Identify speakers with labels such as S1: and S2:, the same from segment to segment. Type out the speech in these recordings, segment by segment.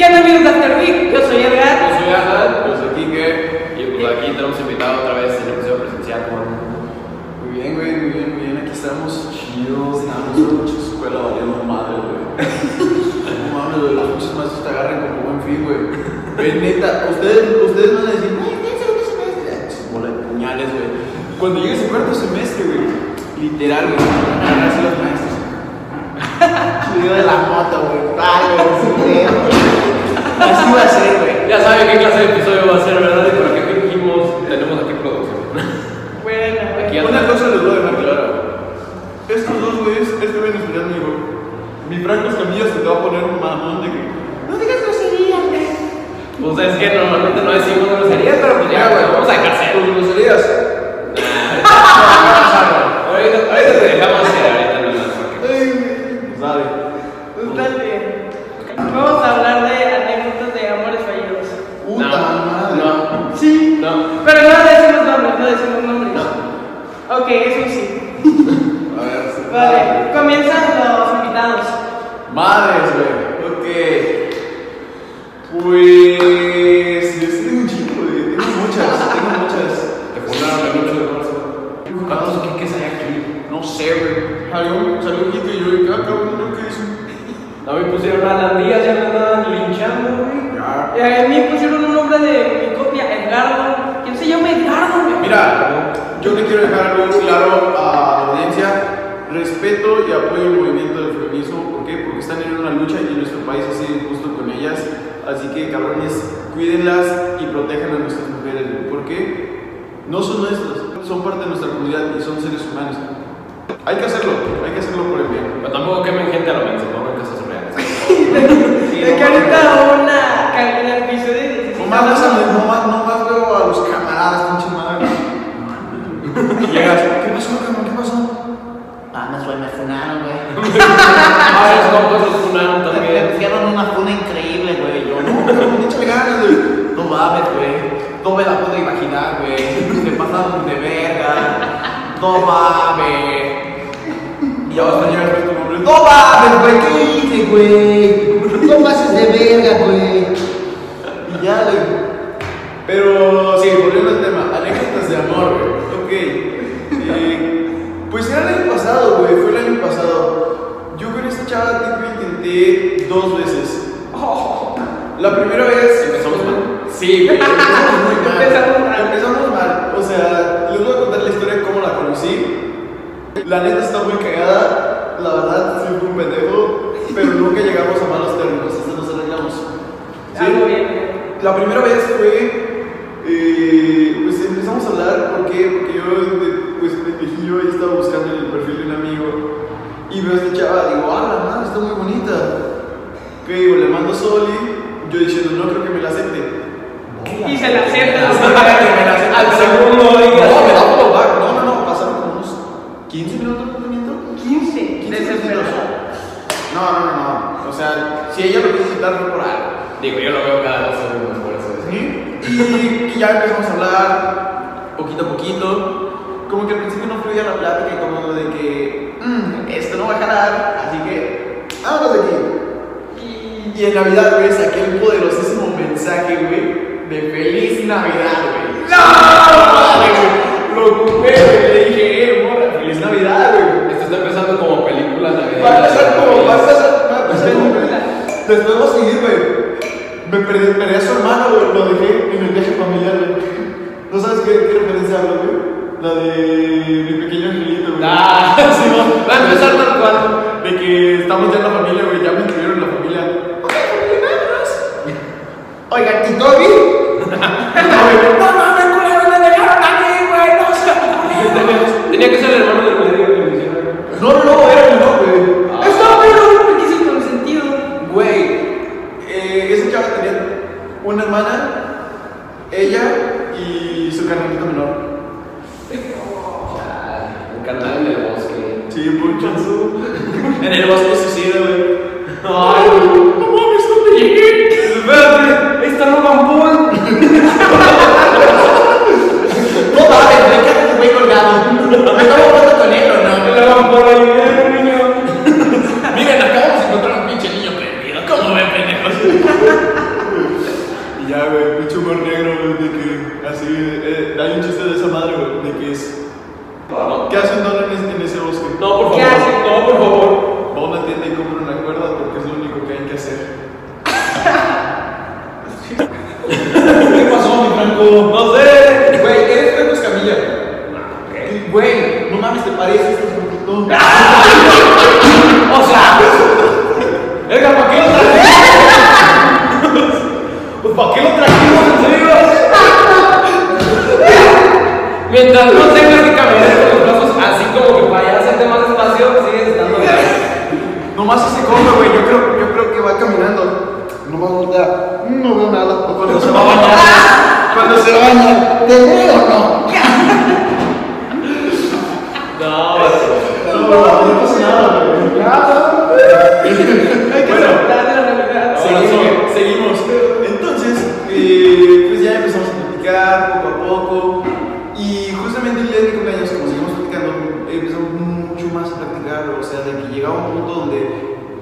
S1: ¿Qué onda amigos de After Week? Yo soy Edgar.
S2: Yo soy Alan, yo soy Kike y pues aquí tenemos invitado otra vez en el episodio presencial con
S3: Muy bien, güey, muy bien, muy bien. Aquí estamos chidos. Estamos en mucha escuela valiendo madre, güey. No mames, güey, los muchos maestros te agarran como buen fin, güey. Güey, neta, ustedes, ustedes van a decir, güey, ¿qué segundo semestre? Ch, Bola de puñales, güey. Cuando llegues al cuarto semestre, güey, literal, güey, van a agarrarse los maestros. Chido de la moto, güey. Güey, sí. Así va a ser, güey.
S2: Ya saben qué clase de episodio va a ser, ¿verdad? Y por qué fingimos, tenemos aquí producción.
S1: Bueno,
S2: Aquí.
S3: Una cosa les voy a dejar clara. Estos dos güeyes, este especial me dijo, mi Franco Escamilla se te va a poner un mamón de que no digas groserías, güey.
S2: Pues es que normalmente no decimos groserías, pero pues ya, güey, vamos a dejar ser.
S3: Tus groserías.
S2: Ahorita, ahorita te dejamos ser, ahorita no más. porque-
S3: Ay, güey. Sabe.
S1: Pues dale. Vamos a hablar de anécdotas de amores fallidos.
S3: Puta
S2: No,
S3: madre.
S2: No.
S1: Sí.
S2: No.
S1: Pero no decimos nombres, no decimos nombres. Ok, eso sí.
S3: A ver, sí.
S1: Vale, comienzan los invitados.
S3: Madres, güey. Ok. Pues. Yo sí tengo un chingo, güey. Tengo muchas, tengo muchas.
S2: Te fundaron el 8 de marzo. ¿Cuántos Kikes hay aquí?
S3: No sé, güey. Salió, salió un Kike y yo, ¿qué cabrón? ¿Yo qué hice?
S2: No me pusieron a las días, ya me andaban linchando, güey.
S3: Ya.
S1: Eh, A mí pusieron un nombre de mi copia, Edgardo. ¿Quién se llama Edgardo? güey?
S3: Mira, yo le quiero dejar algo claro a la audiencia. Respeto y apoyo el movimiento del feminismo. ¿Por qué? Porque están en una lucha y nuestro país ha sido injusto con ellas. Así que, cabrones, cuídenlas y protejan a nuestras mujeres. güey. ¿Por qué? No son nuestras, son parte de nuestra comunidad y son seres humanos. Hay que hacerlo, hay que hacerlo por el bien.
S2: Pero tampoco quemen gente a lo menos, no en casos reales.
S1: De que ahorita una cagué en el piso de
S3: No más, no más, no más veo a los camaradas, pinche madre. Y llegas, ¿qué pasó, cabrón? ¿Qué pasó?
S4: Güey, me funaron, güey.
S2: Ah, los compas los funaron
S4: Me
S2: también.
S4: hicieron una funa increíble, güey. Yo no.
S3: Cabrón, échale ganas, güey.
S4: No mames, güey. No me la puedo imaginar, güey. Se pasaron de verga. No mames.
S3: Y ya vas a llegar a ver tu nombre.
S4: No mames, güey. ¿Qué hice, güey? No pases de verga, güey.
S3: Y ya, güey. Pero, sí, volviendo al tema, anécdotas de amor, güey. Ok. Eh, pues era el año pasado, güey. Pasado. Yo con esta chava, tipo, intenté dos veces. La primera vez.
S2: Empezamos mal.
S3: Sí, güey. Empezamos muy mal.
S1: Empezamos mal.
S3: Empezamos mal. O sea, les voy a contar la historia de cómo la conocí. La neta está muy cagada. La verdad, fue un pendejo. Pero nunca llegamos a malos términos. Hasta nos arreglamos. ¿Sí? La primera vez fue, eh, pues empezamos a hablar, ¿por qué? Porque yo, pues ahí estaba buscando en el perfil de un amigo y veo a esta chava, digo, ah, la madre está muy bonita. ¿Qué digo? Le mando Soli, yo diciendo, no creo que me la acepte.
S1: Y se la aceptan.
S3: Al
S2: segundo día.
S3: No, me da follow back. No, no, no, pasaron como unos 15 minutos de movimiento.
S1: 15.
S3: 15
S1: Desesperado.
S3: minutos. No, no, no, no. O sea, si ella lo quiso quitar fue por algo.
S2: Digo, yo lo veo cada dos segundos, por eso es.
S3: Y, y ya empezamos a hablar poquito a poquito. Como que al principio no fluía la plática y como de que "Mm, esto no va a jalar, así que vámonos de aquí. Y, y en Navidad, güey, saqué el poderosísimo mensaje, güey, de Feliz Navidad, güey. ¡No! Lo ocupé, güey, le dije, eh, morra, Feliz Navidad, güey.
S2: Esto está empezando como película navideña.
S3: Va a pasar como, va a pasar, va a. Después seguir, güey. Me perdí, perdí a su hermano, güey. Lo dejé en el viaje familiar, güey. ¿No sabes qué, qué referencia hablo, güey? La de mi pequeño angelito, güey.
S2: Ah, sí, no. Va a empezar tal cual.
S3: De que estamos ya en la familia, güey. Ya me incluyeron en la familia. Ok, familia, vámonos. Oigan, ¿y Toby? no Güey, no mames, te pareces, estás poquito.
S2: O sea. Edgar, ¿para qué lo trajimos? Pues ¿para qué lo trajimos en serio? Mientras no tengas que caminar con los brazos así como que para allá hacerte más espacio, sigues estando bien.
S3: Nomás ese come, güey, yo creo, yo creo que va caminando. No va a voltear, no veo nada. O cuando se va a bañar. Cuando se baña, ¿te veo o? No,
S2: No,
S3: no pasa nada, Bueno. Seguimos, seguimos. Entonces, eh, pues ya empezamos a platicar poco a poco. Y justamente el día de mi cumpleaños, como seguimos platicando, empezamos mucho más a platicar. O sea, de que llegaba un punto donde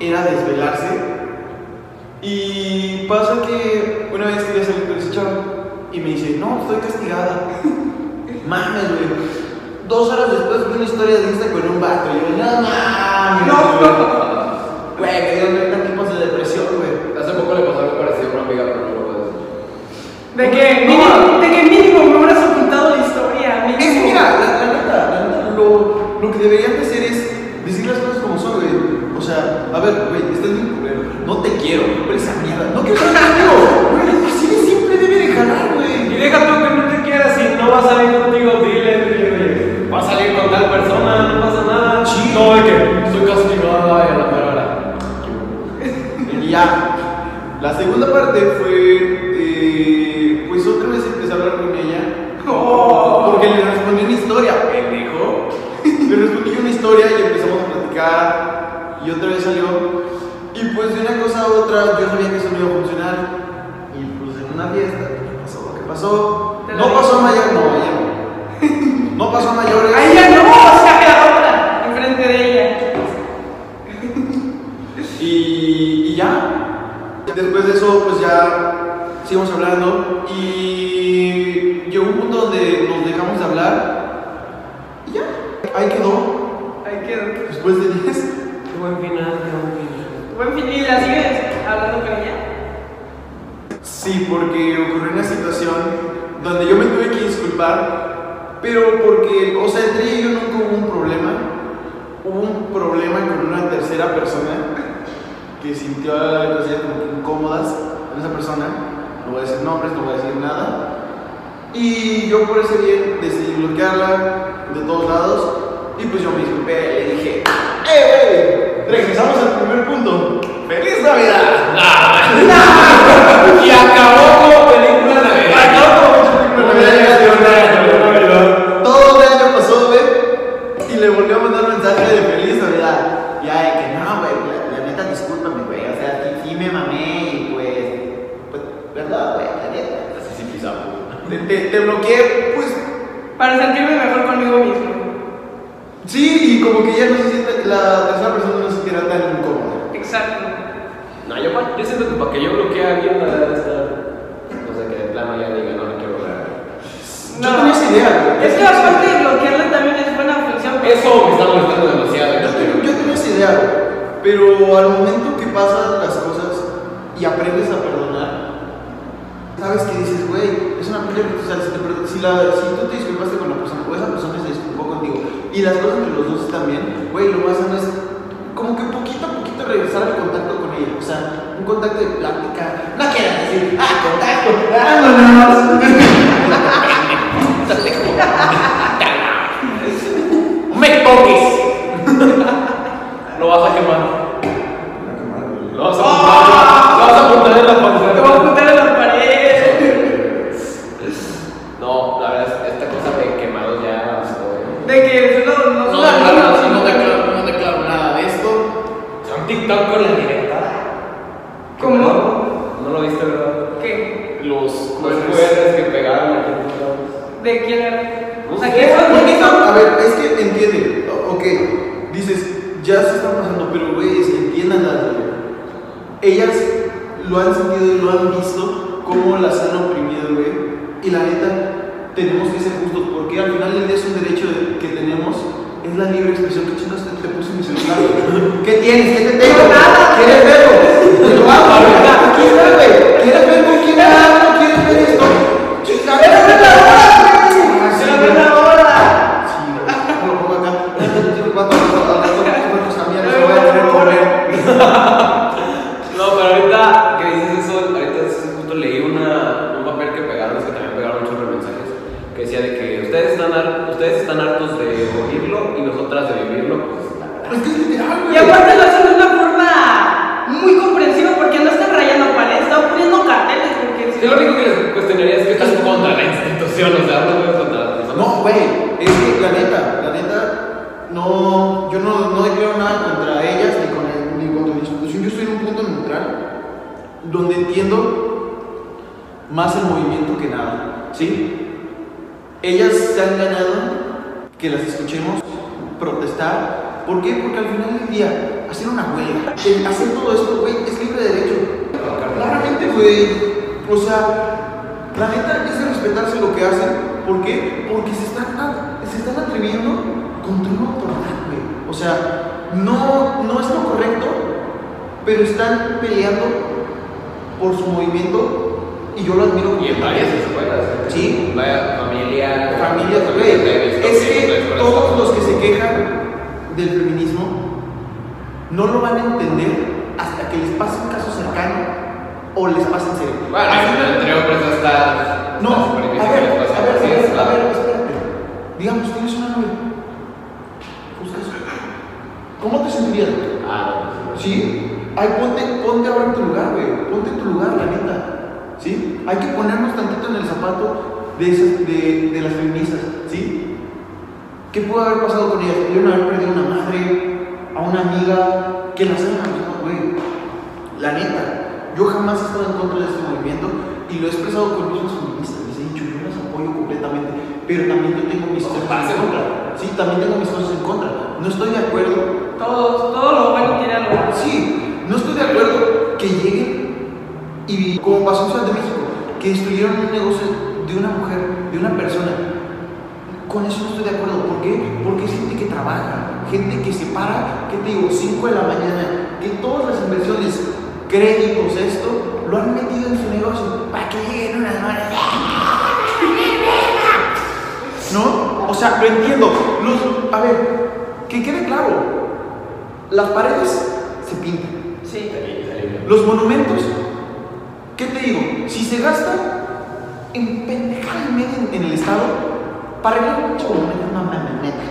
S3: era desvelarse. Y pasa que una vez quería salir con ese chavo y me dice, no, estoy castigada. Mames, güey. Dos horas después vi una historia de Insta con un vato. Y yo, no mames.
S1: No.
S3: Güey, seguimos hablando. Y llegó un punto donde nos dejamos de hablar. Y ya. Ahí quedó.
S1: Ahí quedó.
S3: Después de 10.
S2: Qué buen final, qué buen final.
S1: Buen fin, ¿y la sigues hablando con ella?
S3: Sí, porque ocurrió una situación donde yo me tuve que disculpar, pero porque, o sea, entre ella y yo nunca hubo un problema. Hubo un problema con una tercera persona que sintió cosillas como que incómodas con esa persona. No voy a decir nombres, no voy a decir nada. Y yo por ese bien decidí bloquearla de todos lados. Y pues yo me disculpé, le dije, ¡eh, güey! Regresamos al primer punto. ¡Feliz Navidad!
S2: Y acabó
S1: Para sentirme mejor conmigo mismo.
S3: Sí, y como que ya no se siente. La tercera persona no se sintiera tan incómoda.
S1: Exacto.
S2: No, yo, yo siento que para que yo bloquee a alguien, la verdad estar. O sea, que de plano ya diga, no, no quiero bloquear.
S3: Yo tenía esa idea.
S1: Es que aparte de bloquearle también es buena función.
S2: Eso me está molestando demasiado.
S3: Yo, tengo- yo tenía esa idea. Pero al momento que pasan las cosas y aprendes a sabes que dices, güey, es una pinche o sea, si, te si, la, si tú te disculpaste con la persona o esa persona se disculpó contigo y las cosas entre los dos están bien, güey, lo más sano es como que poquito a poquito regresar al contacto con ella. O sea, un contacto de plática. No quieras decir, ah, contacto, vámonos.
S2: ¡Me toques! Lo vas a quemar. TikTok con la directa.
S1: ¿Cómo?
S2: No lo viste, ¿verdad?
S1: ¿Qué?
S3: Los
S2: jueces que pegaron aquí en todos.
S1: ¿De quién era?
S2: No
S1: O sea,
S2: sé,
S3: a ver, es que entiende, ok, dices, ya se está pasando, pero güey, es que entiendan algo. Ellas lo han sentido y lo han visto cómo las han oprimido, güey. Y la neta, tenemos que ser justos, porque al final día es un derecho de- es la libre expresión. ¿Qué chingas te, te puse en mi celular? ¿Qué tienes? ¿Qué te tengo? ¿Quieres verlo? Te lo hago, más el movimiento que nada, ¿sí? Ellas se han ganado que las escuchemos protestar. ¿Por qué? Porque al final del día, hacer una huelga, el hacer todo esto, güey, es libre derecho. Claramente, güey. O sea, la neta es de respetarse lo que hacen. ¿Por qué? Porque se están, se están atreviendo contra una autoridad, güey. O sea, no, no es lo correcto, pero están peleando por su movimiento y yo lo admiro.
S2: Y en varias escuelas. ¿eh?
S3: Sí.
S2: Vaya, familia.
S3: Familia, güey. Es que todos los que se quejan del feminismo no lo van a entender hasta que les pase un caso cercano o les pase en serio.
S2: Bueno, entre hombres hasta.
S3: No, a ver, a ver, a ver, a espérate. Digamos, tienes una novia. Buscas. ¿Cómo te sentirías?
S2: Ah. ¿Sí?
S3: Ay, ponte, ponte ahora en tu lugar, güey. Ponte en tu lugar, la neta. ¿Sí? Hay que ponernos tantito en el zapato de, esas, de, de las feministas, ¿sí? ¿Qué pudo haber pasado con ellas? Pudieron haber perdido a una madre, a una amiga, que las hayan abusado, güey. La neta, yo jamás he estado en contra de este movimiento y lo he expresado con mismos feministas. Les he dicho, yo las apoyo completamente, pero también yo tengo mis
S2: No
S3: cosas en contra. Sí, también tengo mis cosas en contra. No estoy de acuerdo
S1: todos, todo lo bueno tiene algo.
S3: Sí, no estoy de acuerdo que lleguen y, como pasó en Ciudad de México, que destruyeron un negocio de una mujer, de una persona. Con eso no estoy de acuerdo. ¿Por qué? Porque es gente que trabaja, gente que se para, ¿qué te digo? 5 de la mañana, que todas las inversiones, créditos, esto, lo han metido en su negocio para que lleguen unas manos. ¿No? O sea, lo entiendo. Los, a ver, que quede claro. Las paredes se pintan.
S1: Sí.
S3: Los monumentos, ¿qué te digo? Si se gasta en pendejada y media en, el Estado, para arreglar un pinche monumento, no mames, neta.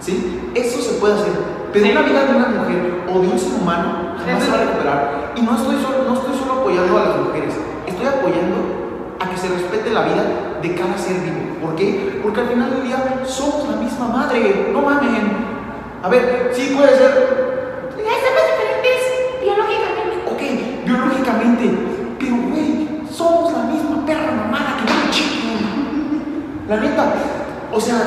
S3: ¿Sí? Eso se puede hacer. Pero
S1: Sí.
S3: una vida de una mujer o de un ser humano jamás se va a recuperar. Y no estoy, solo, no estoy solo apoyando a las mujeres, estoy apoyando a que se respete la vida de cada ser vivo. ¿Por qué? Porque al final del día somos la misma madre. No mamen. A ver, sí puede ser La neta, o sea,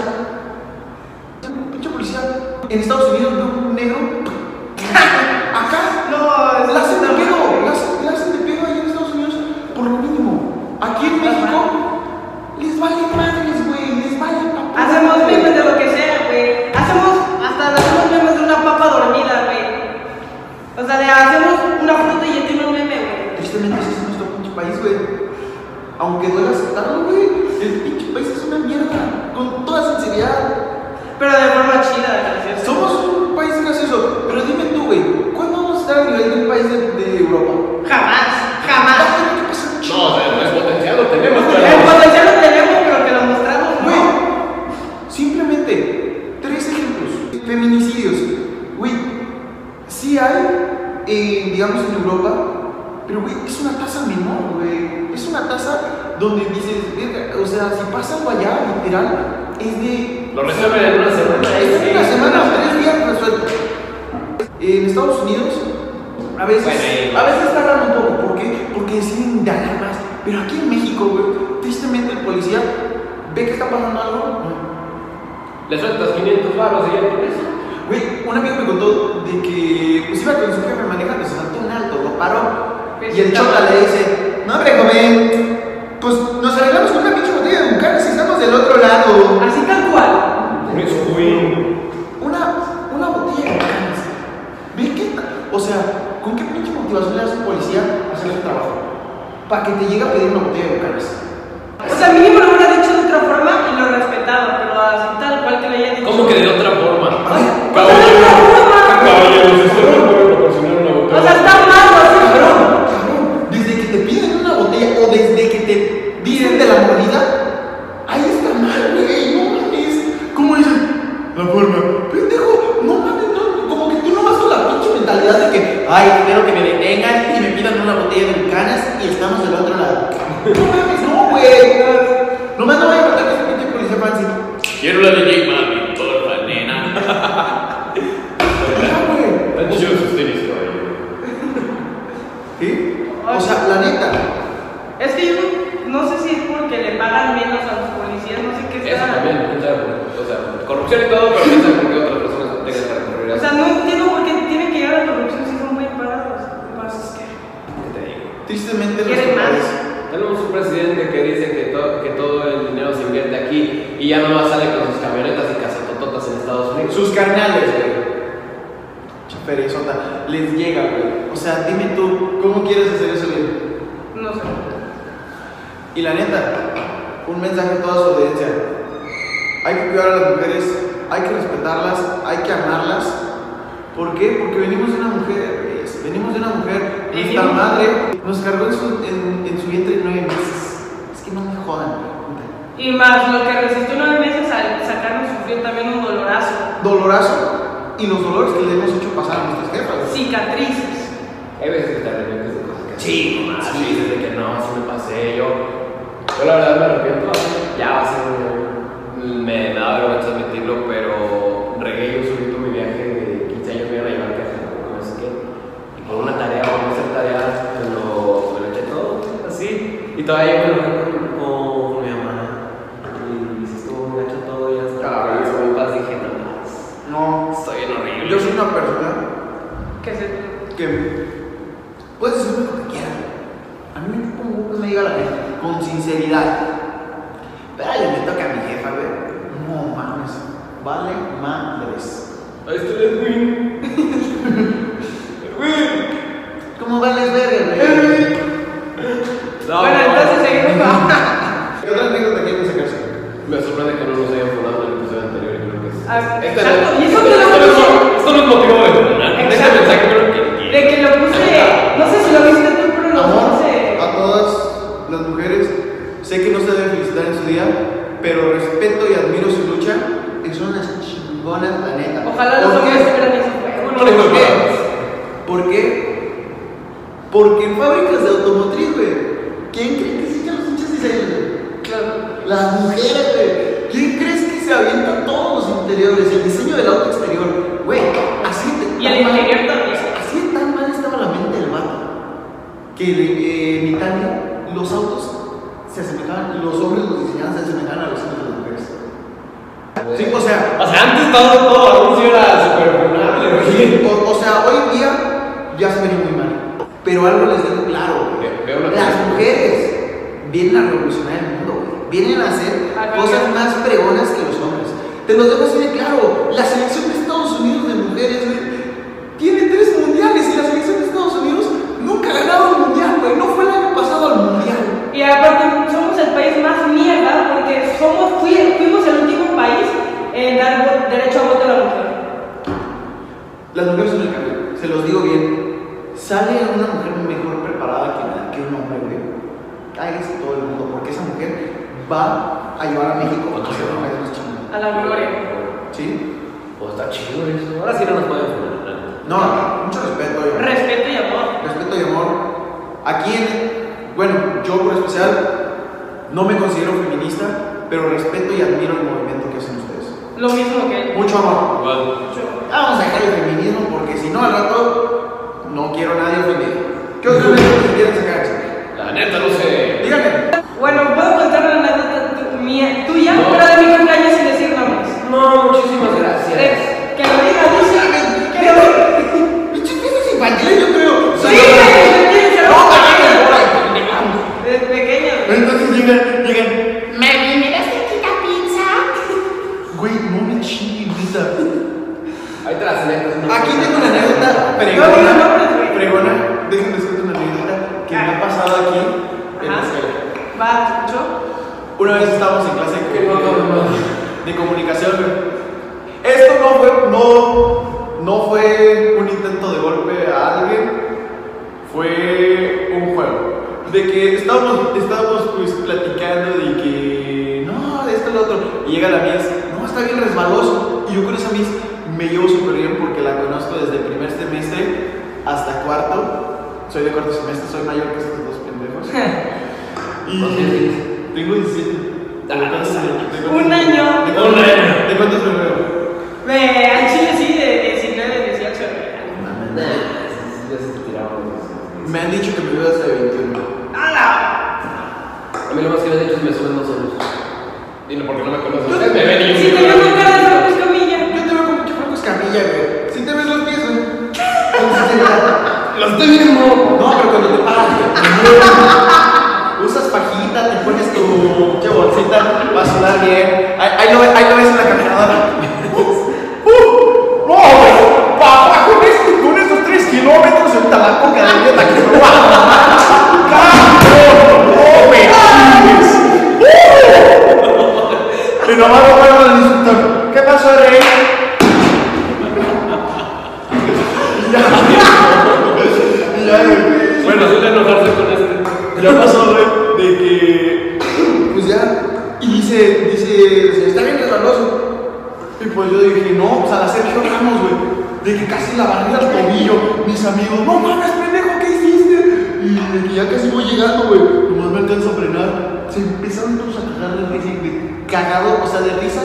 S3: pinche policía en Estados Unidos ve un negro. Acá
S1: No,
S3: la hacen de pedo, la hacen, de pedo ahí en Estados Unidos por lo mínimo. Aquí en México les vale madres, güey, les vale papá.
S1: Hacemos memes de lo que sea, güey. Hacemos, hasta hacemos memes de una papa dormida, güey. O sea, de hacemos una fruta y ya tiene un meme, güey.
S3: Tristemente ese es nuestro pinche país, güey. Aunque duele aceptarlo, güey, el pinche país es una mierda, con toda sinceridad.
S1: Pero de forma chida, gracias.
S3: Somos un país gracioso, pero dime tú, güey, ¿cuándo vamos a estar a nivel del país de, de Europa?
S1: Jamás, jamás.
S3: ¿Qué pasa?
S2: No, o sea, no es potencial, lo tenemos,
S1: El
S2: pero.
S1: potencial lo tenemos, pero que lo mostramos,
S3: Güey,
S1: no.
S3: simplemente, tres ejemplos. Feminicidios. Güey, sí hay, eh, digamos, en Europa, pero, güey, es una tasa menor, güey. Es una tasa donde dices, "Verga", o sea, si pasa algo allá, literal, es de
S2: Lo resuelven en una semana.
S3: Es en una semana, tres días resuelto. En Estados Unidos, a veces,
S2: Bueno, ahí-
S3: a veces tardan un poco. ¿Por qué? Porque deciden indagar más. Pero aquí en México, güey, tristemente el policía ve que está pasando algo. no.
S2: Le sueltas 500 baros y ya con eso.
S3: Güey, un amigo me contó de que pues iba con su jefe manejando, se saltó un alto, lo paró.
S1: Pues
S3: y el chota le dice, No, hombre, joven. Pues nos arreglamos con una pinche botella de bucanas y estamos del otro lado.
S1: Así tal cual.
S2: Por eso, güey.
S3: Una, una botella de bucanas. ¿Ve qué? O sea, ¿con qué pinche motivación le das a un policía a hacer su trabajo? Para que te llegue a pedir una botella de bucanas.
S1: O sea, mínimo lo hubiera dicho de otra forma y lo respetaba, pero así tal cual que le haya dicho.
S2: ¿Cómo que de otra forma?
S3: Ay,
S2: Caballero, caballero, usted no puede proporcionar una
S1: O sea,
S2: botella.
S1: está mal, así, pero.
S3: Cabrón, desde que te piden una botella o desde que te dicen de la mordida, ahí está mal, güey, no mames. ¿Cómo dicen? La forma, pendejo, no mames, no, como que tú no vas con la pinche mentalidad de que, ay, espero que me detengan y me pidan una botella de bucanas y estamos del otro lado. No mames, no, güey. Nomás no vaya a matar que ese pinche policía fancy.
S2: Quiero la de J Mami, porfa, nena.
S3: Ya, güey.
S2: Tan chidos sus tenis, caballero.
S3: ¿Sí? O sea, la neta.
S1: Es que yo no sé si es porque le pagan menos a los policías, no sé qué
S2: Eso
S1: está.
S2: también, quién sabe por qué. O sea, corrupción y todo, pero quién sabe por qué otras personas tengan que recurrir a
S1: O
S2: eso.
S1: sea, no entiendo por qué tienen que llegar a la corrupción si son muy pagados. Lo que pasa es que.
S2: ¿Qué te digo?
S3: Tristemente
S1: Quieren
S3: nuestro
S1: más.
S3: país.
S2: Tenemos un presidente que dice que, to- que todo el dinero se invierte aquí y ya nomás sale con sus camionetas y casatototas en Estados Unidos.
S3: Sus carnales, güey. Chaperezota, les llega, güey. O sea, dime tú, ¿cómo quieres hacer eso bien?
S1: No sé.
S3: Y la neta, un mensaje a toda su audiencia. Hay que cuidar a las mujeres, hay que respetarlas, hay que amarlas. ¿Por qué? Porque venimos de una mujer, güey. venimos de una mujer. Nuestra madre nos cargó en su, en, en su vientre nueve meses. Es que no me jodan, güey.
S1: Y más lo que resistió nueve meses al sacarnos sufrió también un dolorazo.
S3: Dolorazo y los dolores que le hemos hecho pasar a nuestras jefas.
S1: Cicatrices.
S2: Hay veces que te arrepientes de cosas que
S3: Sí,
S2: no,
S3: sí.
S2: dices de que no, así me pasé yo. Yo la verdad me arrepiento, ya va a ser, me, me da vergüenza admitirlo, pero regué yo solito mi viaje de 15 años, me iban a llevar que no sé qué. Y por una tarea, por no hacer tarea, me lo, me lo eché todo, así. Y todavía me lo con, con mi mamá. Y se estuvo muy gacho todo, y hasta
S3: Ah,
S2: que hizo
S3: bueno.
S2: mi paz dije, no más,
S3: No,
S2: estoy bien horrible.
S3: yo soy una persona
S1: Que se.
S3: que puedes decirme lo que quieras. A mí me chupa un huevo que me diga la gente, con sinceridad. Pero le me toca a mi jefa, güey. No mames, vale madres.
S2: Ahí está el Edwin. Edwin.
S3: ¿Cómo vales verga, güey?
S2: No,
S1: bueno,
S2: no.
S1: entonces seguimos con.
S3: ¿Qué otra anécdota quieren sacarse?
S2: Me sorprende que no nos hayan fundado en el episodio anterior y creo que es.
S1: Ah,
S2: Este
S1: exacto,
S2: no-
S1: y eso
S2: esto-
S1: que lo
S2: esto no es-
S1: puse-
S2: Esto no es motivo de funcionar. Este
S1: Exacto.
S2: mensaje creo que
S1: De que lo puse. No sé si lo viste tú, pero lo
S3: Amor
S1: puse.
S3: a todas las mujeres. Sé que no se debe felicitar en su día, pero respeto y admiro su lucha. Y son unas chingonas, la neta.
S1: Ojalá los
S3: ¿Por qué?
S1: hombres tuvieran ese juego.
S2: No le
S3: ¿Por
S2: doy
S3: qué?
S2: palabras.
S3: ¿Por qué? Porque en fábricas de automotriz, güey. ¿Quién cree que se echan los pinches diseños, güey?
S1: Claro.
S3: Las mujeres. ¿Quién crees que se avientan todos los interiores? El diseño del auto exterior. Güey, así de
S1: Y el
S3: tan mal-
S1: interior también.
S3: Así de tan mal estaba la mente del vato. Que eh, en Italia los autos se asemejaban, los hombres los diseñaban, se asemejaban a los hombres de las mujeres. Sí, o sea,
S2: O sea, antes todo, todo anuncio era súper funable, güey.
S3: o, o sea, hoy en día ya se vería muy mal. Pero algo les dejo claro, güey.
S2: Ve- veo una
S3: Las
S2: cosa.
S3: mujeres vienen a revolucionar el mundo, güey. Vienen a hacer
S1: A
S3: cosas más pregonas que los hombres así de claro. La selección de Estados Unidos de mujeres, güey, tiene tres mundiales y la selección de Estados Unidos nunca ha ganado un mundial, güey. No fue el año pasado al mundial.
S1: Y aparte, somos el país más mierda porque somos, fui- fuimos el último país en dar vo- derecho a voto a la mujer.
S3: Las mujeres son el cambio, se los digo bien. Sale una mujer mejor preparada que, la- que un hombre, güey. Cállese todo el mundo, porque esa mujer va a llevar a México a ser un país más chingón.
S1: A la gloria.
S3: ¿Sí?
S2: Pues está chido eso. Ahora sí no nos pueden la neta.
S3: No, mucho respeto, yo.
S1: Respeto y amor.
S3: respeto y amor. Aquí, en, bueno, yo por especial no me considero feminista, pero respeto y admiro el movimiento que hacen ustedes.
S1: Lo mismo que él.
S3: Mucho amor.
S2: Igual.
S3: Vamos a dejar el feminismo porque si no al rato no quiero a nadie ofendido. ¿Qué otra vez quieren sacar?
S2: La neta, no sé.
S3: Díganme.
S1: Bueno, puedo contar una anécdota tu- mía, tuya,
S2: No.
S1: pero de mi cumpleaños sin decir nombres.
S2: No, muchísimas gracias.
S1: Eh, Que lo diga, dice. Que lo diga.
S3: Pinches fiestas infantiles, yo creo.
S1: Sí, güey, ¿quién se lo
S3: No,
S1: va a
S3: también,
S1: pagar?
S3: ahora, digan,
S5: Mami, ¿me das poquita pizza?
S3: güey, no me chingues, neta.
S2: Ahí te las metes. ¿no?
S3: Aquí tengo una anécdota
S1: No digas
S3: pregona,
S1: nombres, güey.
S3: pregona, déjenme decirte una anécdota que me ha pasado aquí en la
S1: Ajá.
S3: escuela.
S1: Va, ¿te escuchó?
S3: Una vez estábamos en clase
S2: Qué loco, mamá.
S3: de comunicación, güey. Esto no fue, no, no fue un intento de golpe a alguien, fue un juego. De que estábamos, estábamos pues platicando de que, no, de esto, lo otro. Y llega la Miss, no, está bien resbaloso. Y yo con esa Miss me llevo súper bien porque la conozco desde el primer semestre hasta cuarto. Soy de cuarto semestre, soy mayor que estos dos pendejos. Y tengo 17. ¿De cuántos años? ¿De cuántos
S1: Un año.
S3: ¿De cuántos
S2: Un año.
S3: ¿De cuántos me veo?
S1: Me, al chile sí, de 19, 18.
S2: Ya se tiraron.
S3: Me han dicho que me veo hasta de 21. ¡Uh! Y nomás lo veo al instructor. ¿Qué pasó, Rey? Y ya. Y ya, güey.
S2: Bueno, suele enojarse con este.
S3: Ya pasó, güey, de que. Pues ya. Y dice, dice, está bien resbaloso. Y pues yo dije, no, pues a la Sergio Ramos, güey. De que casi la barré al tobillo. Mis amigos, no mames, pendejo, ¿qué hiciste? Y de que ya casi voy llegando, güey. Nomás me alcanzo a frenar. Se empezaron todos a cagar de risa, y de sea, de risa.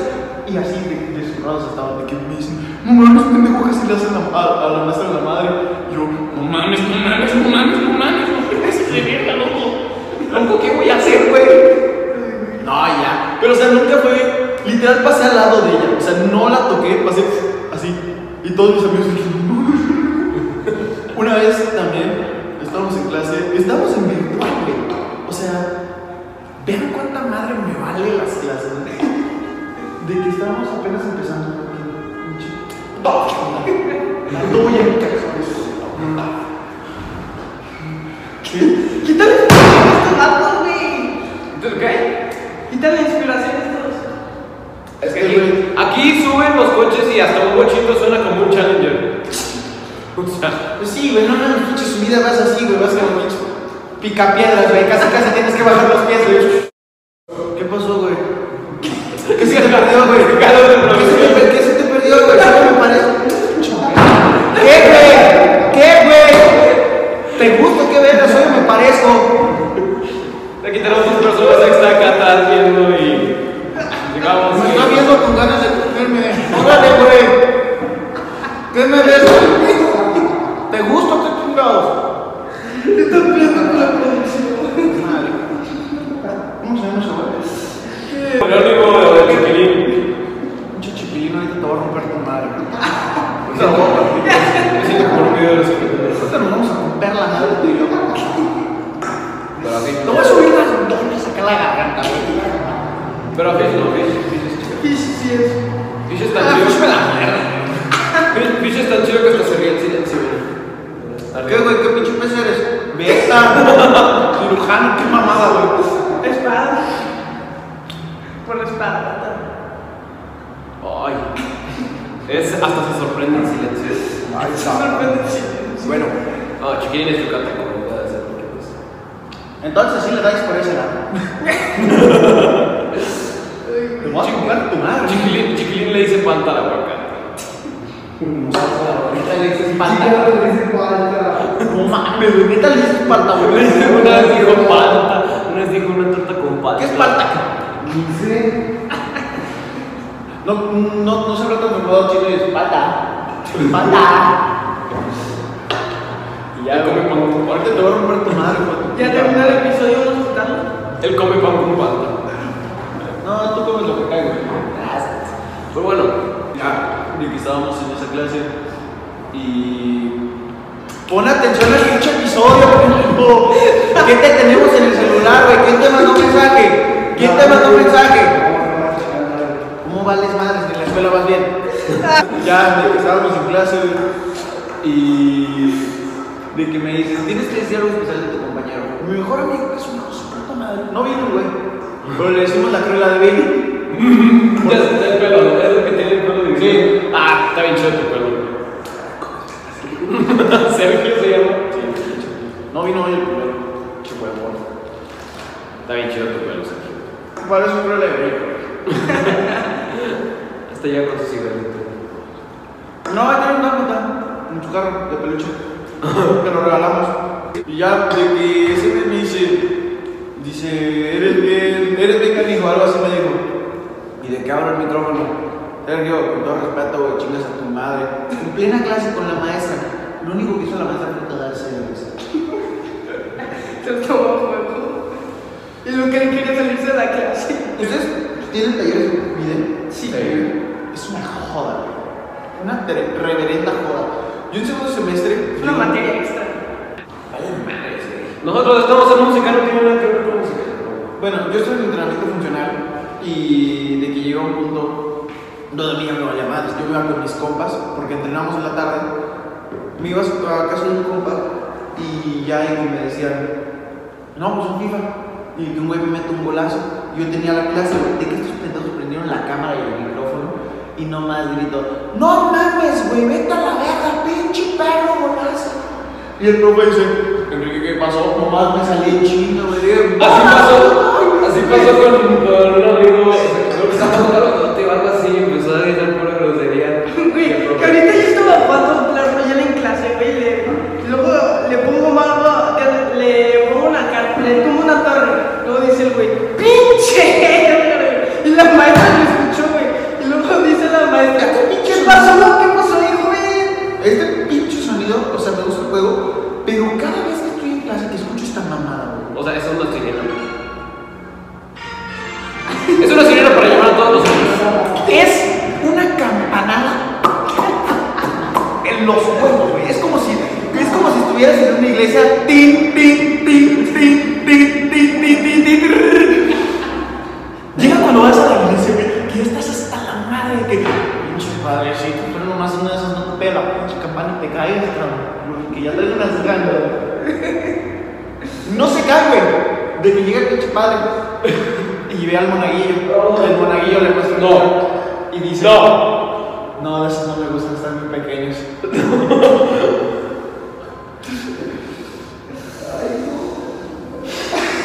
S3: Y así, de, de zurrados estaban, de que me dicen, no mames, pendejo, casi le hacen a, a de la madre. Y yo, no mames, no mames, no mames, no mames, no mames, de verga, loco. Loco, ¿qué voy a hacer, güey? No, ya. Pero, o sea, nunca fue. Literal, pasé al lado de ella. O sea, no la toqué, pasé así. Y todos mis amigos dijeron, Una vez también, estábamos en clase, estábamos en virtual, güey. O sea, vean cuánta madre me vale las clases. güey. De que estábamos apenas empezando. No, voy a
S1: ¿Qué? A estos vatos, güey.
S2: ¿Entonces qué?
S1: Quita la inspiración a estos.
S2: Es que aquí, aquí suben los coches y hasta un bochito suena como un Challenger. O sea,
S3: Pues sí, güey, no, no, no, pinche subida vas así, güey, vas como pica piedras, güey, casi casi tienes que bajar los pies, güey. ¿Qué pasó, güey? ¿Qué se te perdió, güey? ¿Qué se te, per- qué se te perdió, güey? ¿Cómo me parece? ¿Qué, güey? ¿Qué, güey? ¿Te gusta qué verga soy o me parezco?
S2: aquí tenemos dos personas extra acá atrás viendo y. Digamos.
S3: Me
S2: que-
S3: está viendo con ganas de cogerme. Órale, güey. ¿Qué me ves? ¿Te gusta o qué chingados?
S1: Están viendo con la producción.
S3: Madre. ¿Cómo se llama ese güey?
S2: Jerónimo de Chiquilín.
S3: Pinche chipilín, ahorita te voy a romper tu madre. Te la voy a partir.
S2: Me siento como video de los. Pero así.
S3: Te voy a subir a la garganta, güey.
S2: Pero Fish no, Fish. Fish.
S1: Sí, es.
S2: Tan
S3: Ah,
S2: chido.
S3: pues.
S2: Fish- tan chido que hasta se ríe en silencio.
S3: ¿Qué, güey? ¿Qué pinche pez eres? Beta. Qué mamada, güey.
S1: Espada. Por la espada.
S2: Ay. Es, hasta se sorprende en silencio.
S3: Ay,
S1: Sorprende.
S3: Bueno,
S2: No, Chiquilín es tu categoría, puede hacer cualquier cosa.
S3: entonces sí le dais por ese lado. Te voy a romper tu madre.
S2: Chiquilín, Chiquilín le dice panta al aguacate.
S3: Ahorita le dices panta. No mames, güey. Neta le dices panta, güey.
S2: Una vez dijo palta, una vez dijo una torta con palta.
S3: ¿Qué es palta? No, no, no se habla tan normal chino y es pata. Pata.
S2: Y ya come pan con
S3: te voy a romper tu madre.
S1: Ya terminó el episodio, ¿nos quitamos?
S2: Él come pan con.
S3: No, tú comes lo que cae, güey.
S2: Pues bueno,
S3: Ya, de que estábamos en esa clase y. Pon atención al pinche episodio, pendejo. ¿Qué te tenemos en el celular, güey? ¿Quién te mandó un mensaje? ¿Quién te mandó mensaje? ¿Cómo vales madres? En la escuela vas bien. ya, de que estábamos en clase güey, y de que me dices, tienes que decir algo especial de tu compañero. Mi mejor amigo es un hijo de su puta madre. No vino, güey. Pero le decimos la cruela de Billy.
S2: Ya se te el pelo, ¿no? Es lo que tiene el pelo de
S3: Sí.
S2: Ah, está bien chido tu pelo. Sergio se llama.
S3: No vino hoy el primero. Qué huevón.
S2: Está bien chido tu pelo, Sergio.
S3: ¿Cuál es su cruela de Billy?
S2: Hasta ya con tu cigarrito.
S3: No, ahí tiene un dálmata en su carro de peluche. que lo regalamos. Y ya, de que ese me dice, dice, eres bien, eres bien canijo, algo así me dijo. Y de que abro el micrófono. Sergio, con todo respeto, güey, chingas a tu madre. En plena clase con la maestra. Lo único que hizo la maestra fue cagarse de.
S1: Se tomó juego. Y lo que él quería salirse de la clase.
S3: ¿Ustedes tienen talleres de video?
S1: Sí.
S3: Es una joda. Una reverenda joda. Yo en segundo semestre.
S1: Es una materia extra.
S2: Nosotros estamos en música, no tiene nada que ver con música.
S3: Bueno, yo estoy en entrenamiento funcional y de que llega un punto donde me llamaban llamadas. Yo me iba con mis compas porque entrenamos en la tarde. Me iba a casa de un compa y ya ahí me decían, no, pues un FIFA. Y que un güey me mete un golazo. Yo tenía la clase de que estos pendejos prendieron la cámara y el y nomás grito, no mames, güey, vete a la verga, pinche perro golazo. Y el profe dice, Enrique, ¿qué pasó? Nomás me salí chino, güey.
S2: Así
S3: "Ah,
S2: pasó, así pasó con, con un amigo. Creo que estaba jugando o algo así y empezó a decir pura grosería.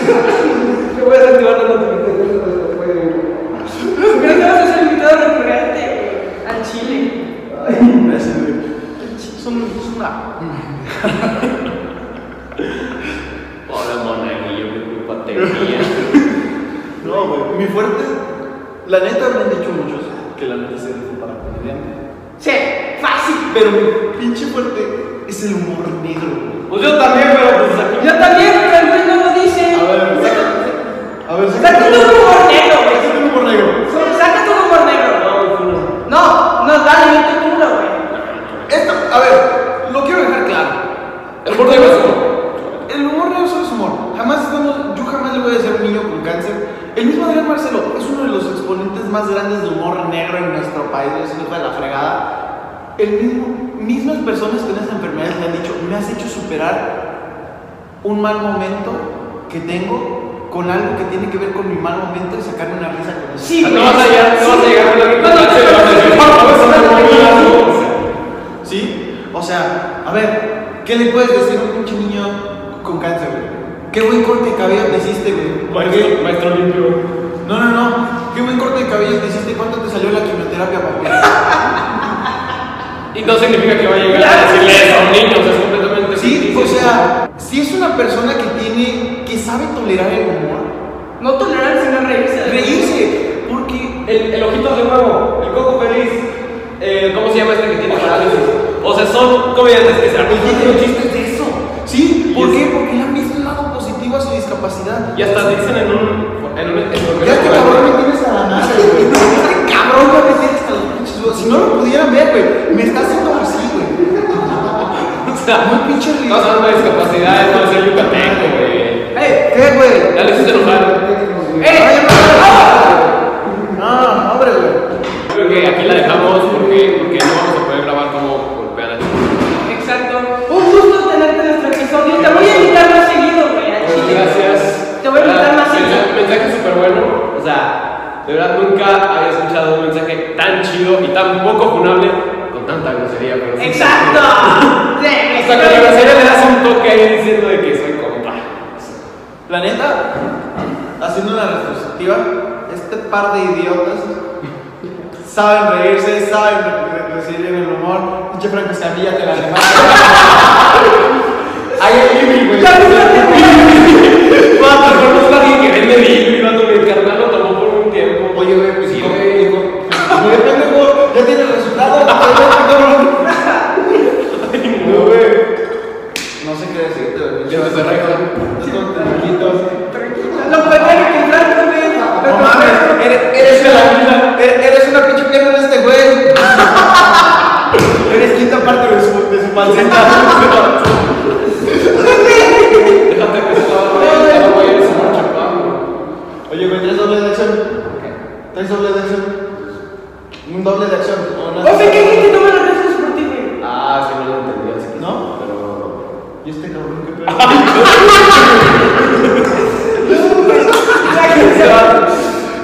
S3: Te
S2: voy a desactivar la notificación de.
S1: Creo que vas a ser invitado recurrente, al Chile.
S3: Gracias, güey. Son, son una.
S2: Hola, monaguillo, qué culpa tenía.
S3: No, güey. Mi fuerte. La neta me han dicho muchos que la neta se fue para comediante.
S1: Sí, fácil.
S3: Pero mi pinche fuerte es el humor negro, güey.
S2: Pues yo también, pero pues aquí.
S1: Yo también, pero el güey no lo dice.
S3: A ver, saca. A ver,
S1: Saca tu humor negro, güey.
S3: Saca tu humor negro.
S1: Saca tu humor negro.
S2: No, no, no.
S1: No, no, dale, mete tu duro, güey.
S3: Esto, a ver, lo quiero dejar claro.
S2: El humor negro es humor.
S3: El humor negro solo es humor. Jamás estamos, yo jamás le voy a decir a un niño con cáncer. El mismo Adrián Marcelo es uno de los exponentes más grandes de humor negro en nuestro país, es un hijo de la fregada. El mismo, mismas personas con esas enfermedades le han dicho, me has hecho superar un mal momento que tengo con algo que tiene que ver con mi mal momento y sacarme una risa con eso.
S1: Sí,
S2: No vas a llegar, no vas a llegar a
S3: ¿Sí? O sea, a ver, ¿qué le puedes decir a un pinche niño con cáncer, güey? ¿Qué buen corte de cabello te hiciste, güey?
S2: Maestro, maestro limpio.
S3: No, no, no. ¿Qué buen corte de cabello te hiciste? ¿Cuánto te salió la quimioterapia, papi?
S2: Y no significa que va a llegar a decirle eso a un niño, o sea, es completamente
S3: Sí, o sea, si es una persona que tiene, que sabe tolerar el humor,
S1: No tolerar sino reírse.
S3: reírse, porque
S2: El, el ojito de huevo, el coco feliz, eh, ¿cómo se llama este que tiene parálisis? O sea, son comediantes que se arrojan chistes de eso.
S3: Sí, ¿por qué? Porque le han visto el lado positivo a su discapacidad.
S2: Y hasta dicen en un. En un, en un
S3: Ya este cabrón me tienes a la madre, güey. Este cabrón hasta los pinches huevos. Si no lo pudieran ver, güey, me está haciendo así, güey. Muy pinche rico.
S2: No son de discapacidades, no es el yucateco, güey.
S3: ¡Eh! ¿Qué, güey?
S2: Ya le hiciste enojar.
S3: ¡Eh! No, hombre, güey.
S2: Creo que aquí la dejamos porque, porque no vamos a poder grabar como golpean a Chile.
S1: Exacto. Un gusto tenerte en nuestro episodio. Te voy a invitar más seguido, güey. Gracias.
S2: Te voy a invitar más seguido. Mensaje súper bueno. O sea, de verdad nunca había escuchado un mensaje tan chido y tan poco funable tanta grosería, pero sí.
S1: ¡Exacto! Sí,
S2: Hasta con la grosería le das un toque ahí diciendo de que soy compa.
S3: La neta, haciendo una retrospectiva, este par de idiotas saben reírse, saben re- recibir el humor. Pinche Franco Escamilla te la demás.
S2: Ay, ay, ay, güey.
S1: No.
S2: Vato, conozco a alguien que vende y vato, mi carnal Déjate que estaba estaba güey, eres un chapán, güey.
S3: Oye, güey, ¿traes doble de acción? ¿Traes doble de acción? Un doble de acción. ¿o
S1: sea, ¿qué gente toma las redes por ti, güey?
S2: Ah, sí, no lo entendí así que
S3: ¿No?
S2: Pero.
S3: ¿Y este cabrón qué pedo?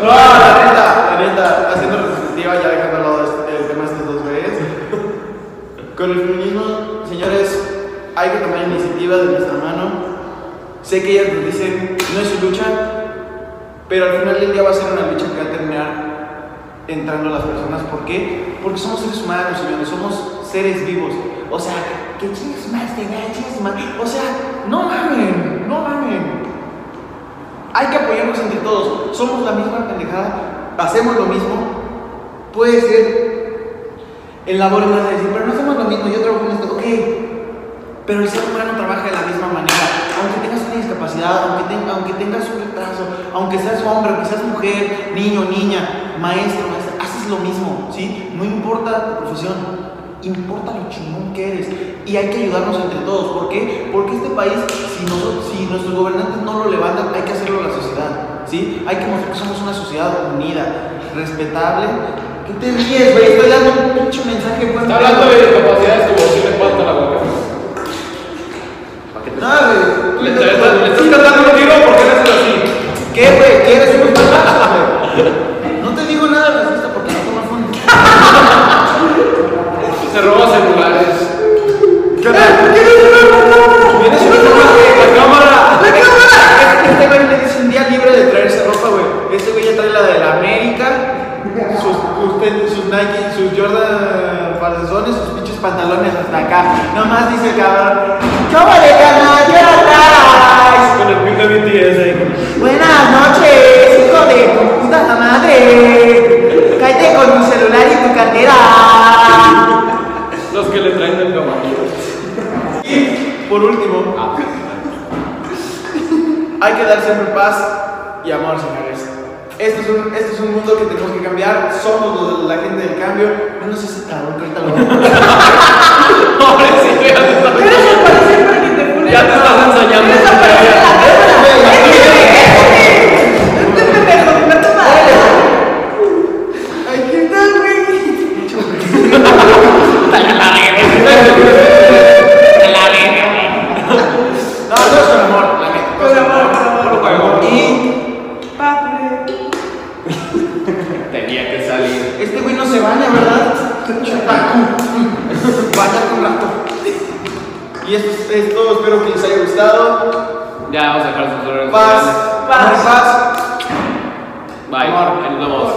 S3: No, la neta, la neta, haciendo retrospectiva, ya dejando al lado este- el tema de estos dos güeyes. Con el feminismo, hay que tomar iniciativa de nuestra mano. Sé que ellas nos dicen, no es su lucha, pero al final del día va a ser una lucha que va a terminar entrando a las personas. ¿Por qué? Porque somos seres humanos, señores, somos seres vivos. O sea, que chingues más nada, chingues más. O sea, no mamen, no mamen. Hay que apoyarnos entre todos. Somos la misma pendejada, hacemos lo mismo. Puede ser en labores más de decir, pero no hacemos lo mismo, yo trabajo en esto, ok. Pero el ser humano trabaja de la misma manera. Aunque tengas una discapacidad, aunque, ten- aunque tengas un retraso, aunque seas hombre, aunque seas mujer, niño, niña, maestro, maestra, haces lo mismo, ¿sí? No importa tu profesión, importa lo chingón que eres. Y hay que ayudarnos entre todos. ¿Por qué? Porque este país, si, nosotros, si nuestros gobernantes no lo levantan, hay que hacerlo la sociedad, ¿sí? Hay que mostrar somos una sociedad unida, respetable. ¿Qué te ríes, güey? Estoy dando un pinche mensaje, buen
S2: Está hablando de discapacidades como si le falta la boca.
S3: No, güey.
S2: Le estás cantando un tiro porque eres así.
S3: ¿Qué, güey? ¿Qué eres un racista, güey? No te digo nada racista porque no tomas fondo.
S2: Se roba celulares.
S3: ¿Qué Vienes una forma de la cámara. La cámara. Este güey le dice un día libre de traerse ropa, güey. Este güey ya trae la de la América, sus, sus, sus Nike, sus Jordan falsones, sus pinches pantalones hasta acá. Nomás dice el cabrón, ¿Qué hora traes?
S2: Con el pin de BTS ahí.
S3: Buenas noches, hijo de tu puta madre. Cállate con tu celular y tu cartera.
S2: Los que le traen el caballero.
S3: Y por último, hay que dar siempre paz y amor, señores. Este es, un, este es un mundo que tenemos que cambiar. Somos la gente del cambio. No sé si cabrón que ahorita lo
S2: Pobrecito, ya te estás-
S1: Eres el parecer para que te pones.
S2: Ya te estás ensayando.
S1: Eres el parecer a la cámara. Este pendejo, me toma.
S3: Ay, ¿qué tal, güey? No, no es con amor, la neta.
S1: Con amor, con amor.
S3: Y
S1: Papi.
S2: Tenía que salir.
S3: este güey no se baña, ¿verdad? Bañate un rato. Y esto es esto, espero que les haya gustado.
S2: Ya vamos a dejar sus
S3: Paz, paz, paz.
S2: Bye.
S3: Amor.
S2: Ahí nos vemos.